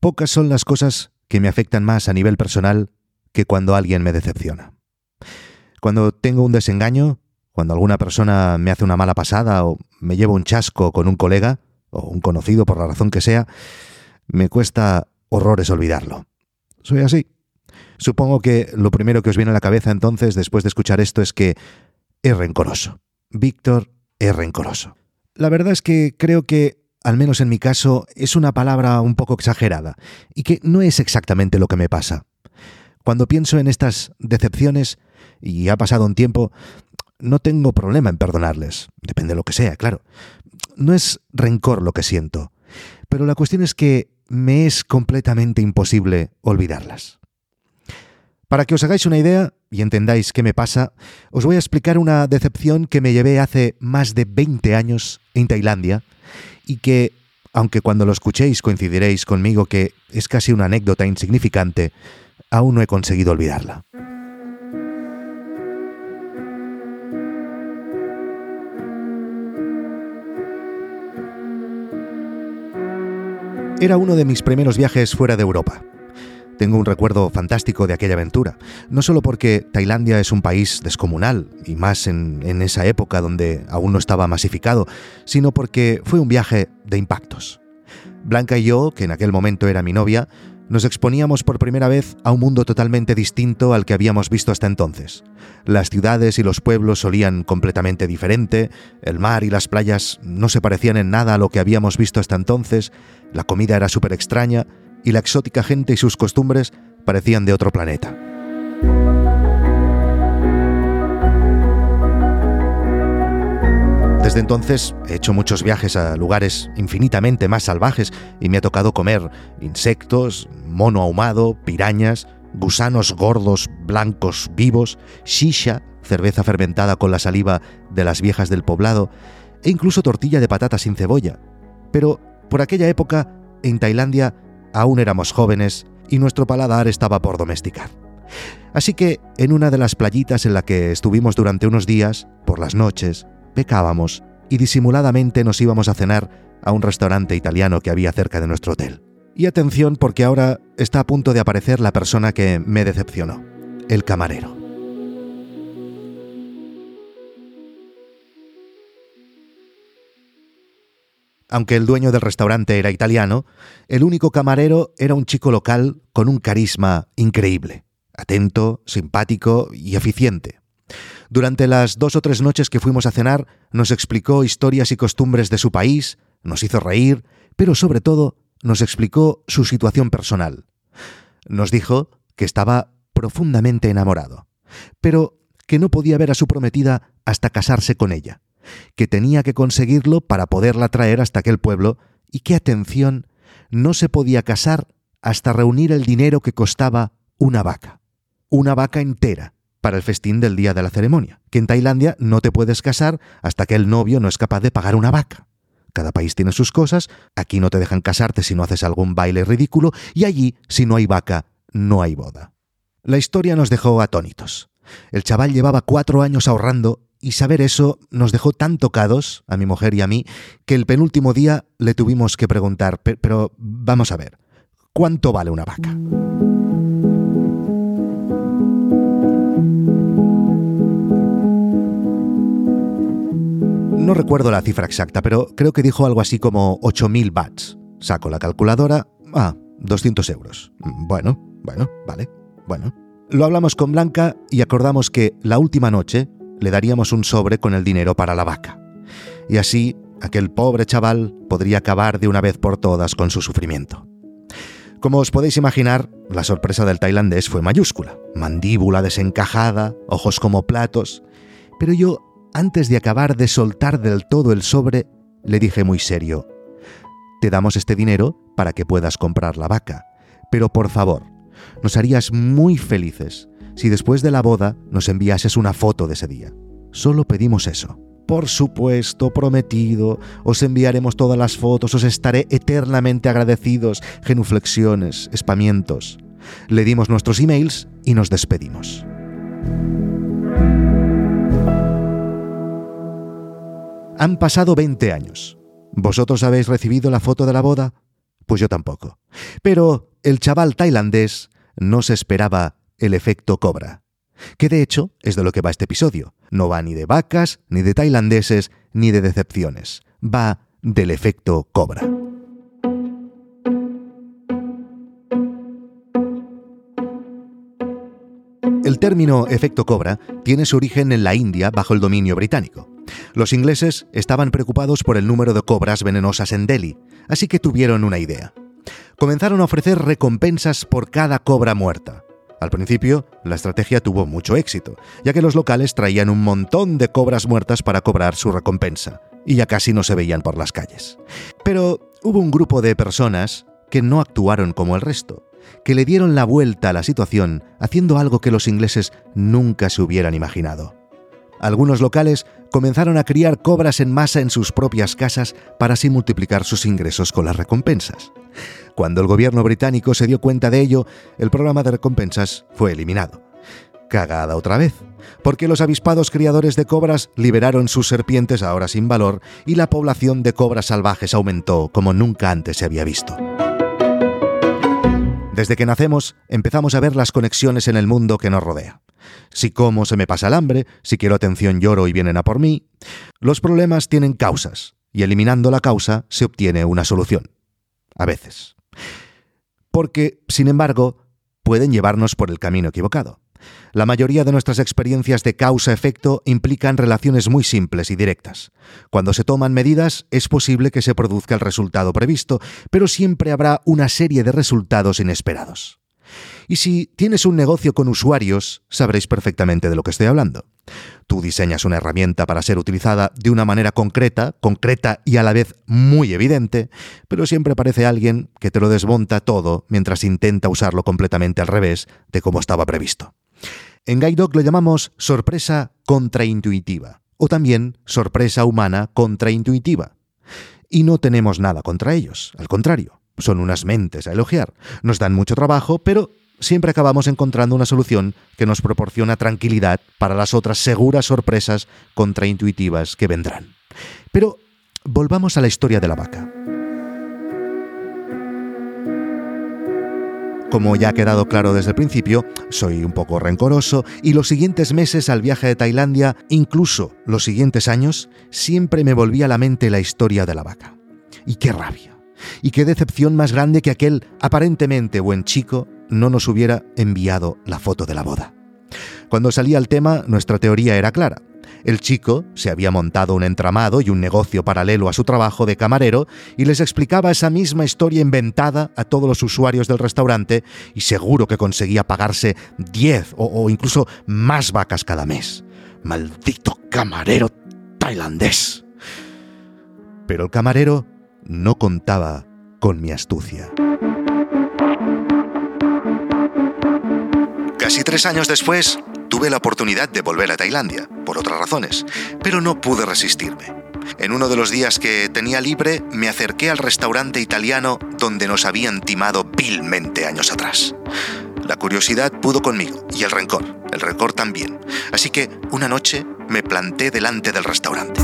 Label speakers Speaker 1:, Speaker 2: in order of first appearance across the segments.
Speaker 1: Pocas son las cosas que me afectan más a nivel personal que cuando alguien me decepciona. Cuando tengo un desengaño, cuando alguna persona me hace una mala pasada o me llevo un chasco con un colega o un conocido por la razón que sea, me cuesta horrores olvidarlo. Soy así. Supongo que lo primero que os viene a la cabeza entonces, después de escuchar esto, es que es rencoroso. Víctor es rencoroso. La verdad es que creo que al menos en mi caso, es una palabra un poco exagerada y que no es exactamente lo que me pasa. Cuando pienso en estas decepciones, y ha pasado un tiempo, no tengo problema en perdonarles, depende de lo que sea, claro. No es rencor lo que siento, pero la cuestión es que me es completamente imposible olvidarlas. Para que os hagáis una idea y entendáis qué me pasa, os voy a explicar una decepción que me llevé hace más de 20 años en Tailandia y que, aunque cuando lo escuchéis coincidiréis conmigo que es casi una anécdota insignificante, aún no he conseguido olvidarla. Era uno de mis primeros viajes fuera de Europa. Tengo un recuerdo fantástico de aquella aventura, no solo porque Tailandia es un país descomunal, y más en, esa época donde aún no estaba masificado, sino porque fue un viaje de impactos. Blanca y yo, que en aquel momento era mi novia, nos exponíamos por primera vez a un mundo totalmente distinto al que habíamos visto hasta entonces. Las ciudades y los pueblos solían completamente diferente, el mar y las playas no se parecían en nada a lo que habíamos visto hasta entonces, la comida era súper extraña y la exótica gente y sus costumbres parecían de otro planeta. Desde entonces he hecho muchos viajes a lugares infinitamente más salvajes y me ha tocado comer insectos, mono ahumado, pirañas, gusanos gordos, blancos, vivos, shisha, cerveza fermentada con la saliva de las viejas del poblado e incluso tortilla de patata sin cebolla. Pero por aquella época, en Tailandia, aún éramos jóvenes y nuestro paladar estaba por domesticar. Así que en una de las playitas en la que estuvimos durante unos días, por las noches, pecábamos y disimuladamente nos íbamos a cenar a un restaurante italiano que había cerca de nuestro hotel. Y atención porque ahora está a punto de aparecer la persona que me decepcionó, el camarero. Aunque el dueño del restaurante era italiano, el único camarero era un chico local con un carisma increíble, atento, simpático y eficiente. Durante las dos o tres noches que fuimos a cenar, nos explicó historias y costumbres de su país, nos hizo reír, pero sobre todo nos explicó su situación personal. Nos dijo que estaba profundamente enamorado, pero que no podía ver a su prometida hasta casarse con ella que tenía que conseguirlo para poderla traer hasta aquel pueblo y que, atención, no se podía casar hasta reunir el dinero que costaba una vaca. Una vaca entera para el festín del día de la ceremonia, que en Tailandia no te puedes casar hasta que el novio no es capaz de pagar una vaca. Cada país tiene sus cosas, aquí no te dejan casarte si no haces algún baile ridículo, y allí, si no hay vaca, no hay boda. La historia nos dejó atónitos. El chaval llevaba cuatro años ahorrando y saber eso nos dejó tan tocados, a mi mujer y a mí, que el penúltimo día le tuvimos que preguntar, pero vamos a ver, ¿cuánto vale una vaca? No recuerdo la cifra exacta, pero creo que dijo algo así como 8.000 bats. Saco la calculadora. Ah, 200 euros. Bueno, bueno, vale, bueno. Lo hablamos con Blanca y acordamos que la última noche, le daríamos un sobre con el dinero para la vaca. Y así aquel pobre chaval podría acabar de una vez por todas con su sufrimiento. Como os podéis imaginar, la sorpresa del tailandés fue mayúscula. Mandíbula desencajada, ojos como platos. Pero yo, antes de acabar de soltar del todo el sobre, le dije muy serio, Te damos este dinero para que puedas comprar la vaca, pero por favor, nos harías muy felices si después de la boda nos enviases una foto de ese día. Solo pedimos eso. Por supuesto, prometido, os enviaremos todas las fotos, os estaré eternamente agradecidos, genuflexiones, espamientos. Le dimos nuestros emails y nos despedimos. Han pasado 20 años. ¿Vosotros habéis recibido la foto de la boda? Pues yo tampoco. Pero el chaval tailandés no se esperaba el efecto cobra. Que de hecho es de lo que va este episodio. No va ni de vacas, ni de tailandeses, ni de decepciones. Va del efecto cobra. El término efecto cobra tiene su origen en la India bajo el dominio británico. Los ingleses estaban preocupados por el número de cobras venenosas en Delhi, así que tuvieron una idea. Comenzaron a ofrecer recompensas por cada cobra muerta. Al principio, la estrategia tuvo mucho éxito, ya que los locales traían un montón de cobras muertas para cobrar su recompensa, y ya casi no se veían por las calles. Pero hubo un grupo de personas que no actuaron como el resto, que le dieron la vuelta a la situación haciendo algo que los ingleses nunca se hubieran imaginado. Algunos locales comenzaron a criar cobras en masa en sus propias casas para así multiplicar sus ingresos con las recompensas. Cuando el gobierno británico se dio cuenta de ello, el programa de recompensas fue eliminado. Cagada otra vez, porque los avispados criadores de cobras liberaron sus serpientes ahora sin valor y la población de cobras salvajes aumentó como nunca antes se había visto. Desde que nacemos empezamos a ver las conexiones en el mundo que nos rodea. Si como se me pasa el hambre, si quiero atención lloro y vienen a por mí. Los problemas tienen causas, y eliminando la causa se obtiene una solución. A veces. Porque, sin embargo, pueden llevarnos por el camino equivocado. La mayoría de nuestras experiencias de causa-efecto implican relaciones muy simples y directas. Cuando se toman medidas es posible que se produzca el resultado previsto, pero siempre habrá una serie de resultados inesperados. Y si tienes un negocio con usuarios, sabréis perfectamente de lo que estoy hablando. Tú diseñas una herramienta para ser utilizada de una manera concreta, concreta y a la vez muy evidente, pero siempre aparece alguien que te lo desmonta todo mientras intenta usarlo completamente al revés de como estaba previsto. En GuideDog lo llamamos sorpresa contraintuitiva o también sorpresa humana contraintuitiva. Y no tenemos nada contra ellos, al contrario, son unas mentes a elogiar. Nos dan mucho trabajo, pero siempre acabamos encontrando una solución que nos proporciona tranquilidad para las otras seguras sorpresas contraintuitivas que vendrán. Pero volvamos a la historia de la vaca. Como ya ha quedado claro desde el principio, soy un poco rencoroso y los siguientes meses al viaje de Tailandia, incluso los siguientes años, siempre me volvía a la mente la historia de la vaca. Y qué rabia. Y qué decepción más grande que aquel aparentemente buen chico no nos hubiera enviado la foto de la boda. Cuando salía el tema, nuestra teoría era clara. El chico se había montado un entramado y un negocio paralelo a su trabajo de camarero y les explicaba esa misma historia inventada a todos los usuarios del restaurante y seguro que conseguía pagarse 10 o, o incluso más vacas cada mes. Maldito camarero tailandés. Pero el camarero no contaba con mi astucia. Casi tres años después, tuve la oportunidad de volver a Tailandia, por otras razones, pero no pude resistirme. En uno de los días que tenía libre, me acerqué al restaurante italiano donde nos habían timado vilmente años atrás. La curiosidad pudo conmigo y el rencor, el rencor también. Así que una noche me planté delante del restaurante.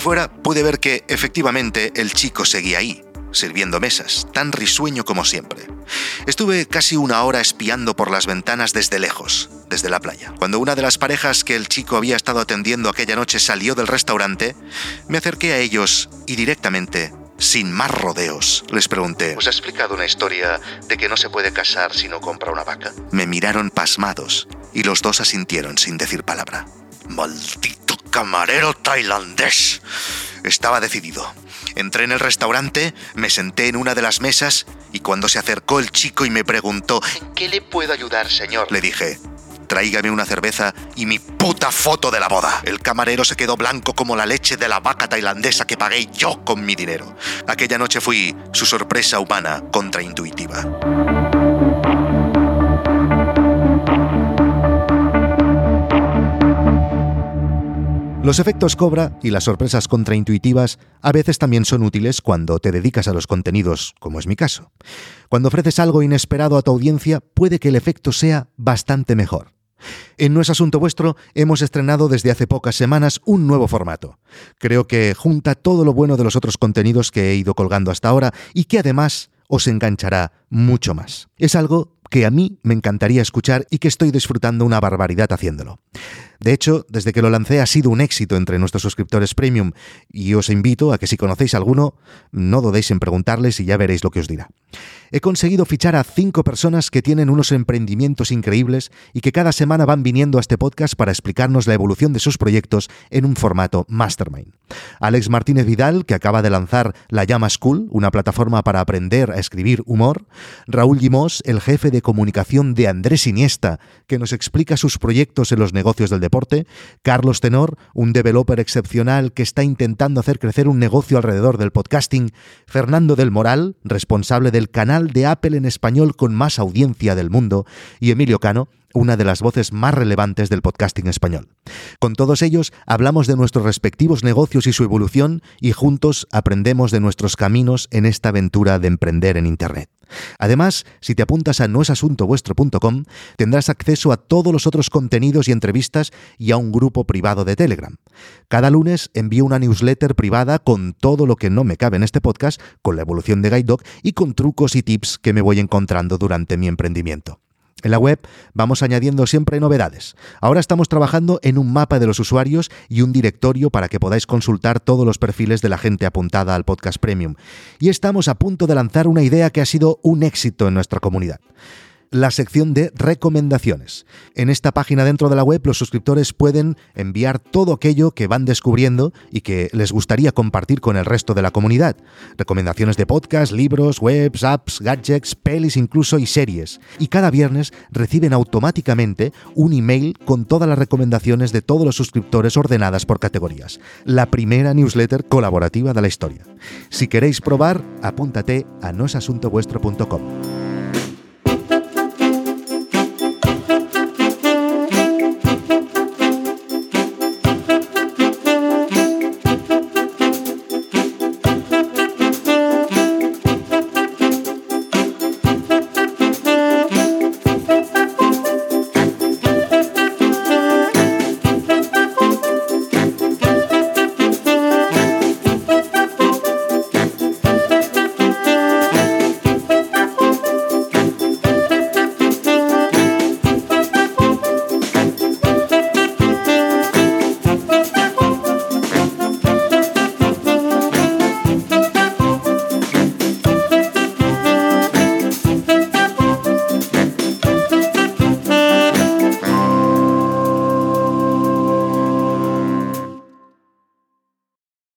Speaker 1: Fuera pude ver que, efectivamente, el chico seguía ahí, sirviendo mesas, tan risueño como siempre. Estuve casi una hora espiando por las ventanas desde lejos, desde la playa. Cuando una de las parejas que el chico había estado atendiendo aquella noche salió del restaurante, me acerqué a ellos y directamente, sin más rodeos, les pregunté, ¿os ha explicado una historia de que no se puede casar si no compra una vaca? Me miraron pasmados y los dos asintieron sin decir palabra. Maldito camarero tailandés. Estaba decidido. Entré en el restaurante, me senté en una de las mesas y cuando se acercó el chico y me preguntó ¿En qué le puedo ayudar, señor? Le dije, tráigame una cerveza y mi puta foto de la boda. El camarero se quedó blanco como la leche de la vaca tailandesa que pagué yo con mi dinero. Aquella noche fui su sorpresa humana contraintuitiva. Los efectos cobra y las sorpresas contraintuitivas a veces también son útiles cuando te dedicas a los contenidos, como es mi caso. Cuando ofreces algo inesperado a tu audiencia, puede que el efecto sea bastante mejor. En No es Asunto Vuestro hemos estrenado desde hace pocas semanas un nuevo formato. Creo que junta todo lo bueno de los otros contenidos que he ido colgando hasta ahora y que además os enganchará mucho más. Es algo que a mí me encantaría escuchar y que estoy disfrutando una barbaridad haciéndolo. De hecho, desde que lo lancé ha sido un éxito entre nuestros suscriptores premium y os invito a que si conocéis alguno, no dudéis en preguntarles y ya veréis lo que os dirá. He conseguido fichar a cinco personas que tienen unos emprendimientos increíbles y que cada semana van viniendo a este podcast para explicarnos la evolución de sus proyectos en un formato mastermind. Alex Martínez Vidal, que acaba de lanzar La Llama School, una plataforma para aprender a escribir humor. Raúl Gimós, el jefe de comunicación de Andrés Iniesta, que nos explica sus proyectos en los negocios del deporte. Carlos Tenor, un developer excepcional que está intentando hacer crecer un negocio alrededor del podcasting. Fernando del Moral, responsable del canal de Apple en español con más audiencia del mundo, y Emilio Cano, una de las voces más relevantes del podcasting español. Con todos ellos hablamos de nuestros respectivos negocios y su evolución y juntos aprendemos de nuestros caminos en esta aventura de emprender en Internet. Además, si te apuntas a noesasuntovuestro.com, tendrás acceso a todos los otros contenidos y entrevistas y a un grupo privado de Telegram. Cada lunes envío una newsletter privada con todo lo que no me cabe en este podcast, con la evolución de Guide Dog y con trucos y tips que me voy encontrando durante mi emprendimiento. En la web vamos añadiendo siempre novedades. Ahora estamos trabajando en un mapa de los usuarios y un directorio para que podáis consultar todos los perfiles de la gente apuntada al podcast premium. Y estamos a punto de lanzar una idea que ha sido un éxito en nuestra comunidad la sección de recomendaciones. En esta página dentro de la web los suscriptores pueden enviar todo aquello que van descubriendo y que les gustaría compartir con el resto de la comunidad. Recomendaciones de podcast, libros, webs, apps, gadgets, pelis incluso y series. Y cada viernes reciben automáticamente un email con todas las recomendaciones de todos los suscriptores ordenadas por categorías. La primera newsletter colaborativa de la historia. Si queréis probar, apúntate a noesasuntovuestro.com.